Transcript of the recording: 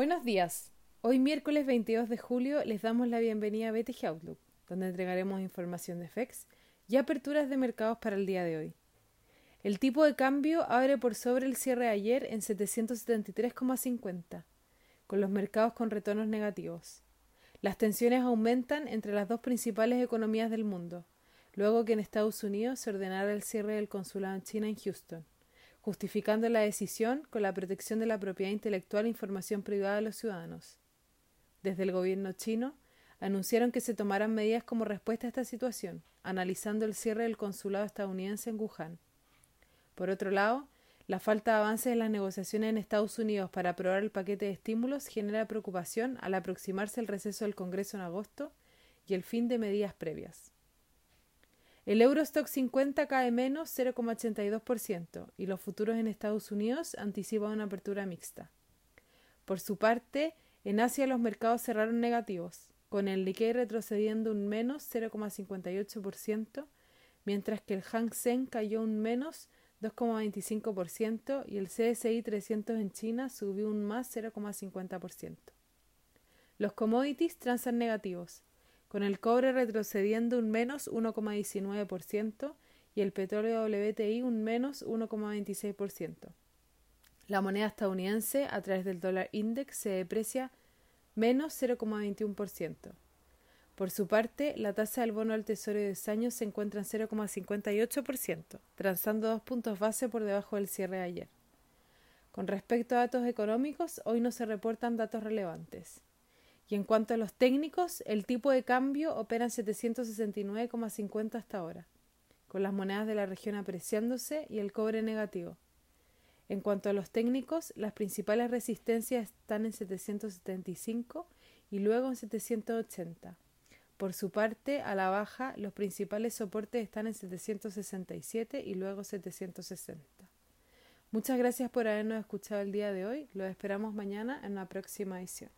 Buenos días. Hoy miércoles 22 de julio les damos la bienvenida a BTG Outlook, donde entregaremos información de FEX y aperturas de mercados para el día de hoy. El tipo de cambio abre por sobre el cierre de ayer en 773,50, con los mercados con retornos negativos. Las tensiones aumentan entre las dos principales economías del mundo, luego que en Estados Unidos se ordenara el cierre del consulado en China en Houston justificando la decisión con la protección de la propiedad intelectual e información privada de los ciudadanos. Desde el gobierno chino anunciaron que se tomarán medidas como respuesta a esta situación, analizando el cierre del consulado estadounidense en Wuhan. Por otro lado, la falta de avances en las negociaciones en Estados Unidos para aprobar el paquete de estímulos genera preocupación al aproximarse el receso del Congreso en agosto y el fin de medidas previas. El Eurostock 50 cae menos 0,82% y los futuros en Estados Unidos anticipan una apertura mixta. Por su parte, en Asia los mercados cerraron negativos, con el Nikkei retrocediendo un menos 0,58%, mientras que el Hang Seng cayó un menos 2,25% y el CSI 300 en China subió un más 0,50%. Los commodities transan negativos, con el cobre retrocediendo un menos 1,19% y el petróleo WTI un menos 1,26%. La moneda estadounidense a través del dólar index se deprecia menos 0,21%. Por su parte, la tasa del bono al tesoro de 10 años se encuentra en 0,58%, transando dos puntos base por debajo del cierre de ayer. Con respecto a datos económicos, hoy no se reportan datos relevantes. Y en cuanto a los técnicos, el tipo de cambio opera en 769,50 hasta ahora, con las monedas de la región apreciándose y el cobre negativo. En cuanto a los técnicos, las principales resistencias están en 775 y luego en 780. Por su parte, a la baja, los principales soportes están en 767 y luego 760. Muchas gracias por habernos escuchado el día de hoy. Los esperamos mañana en la próxima edición.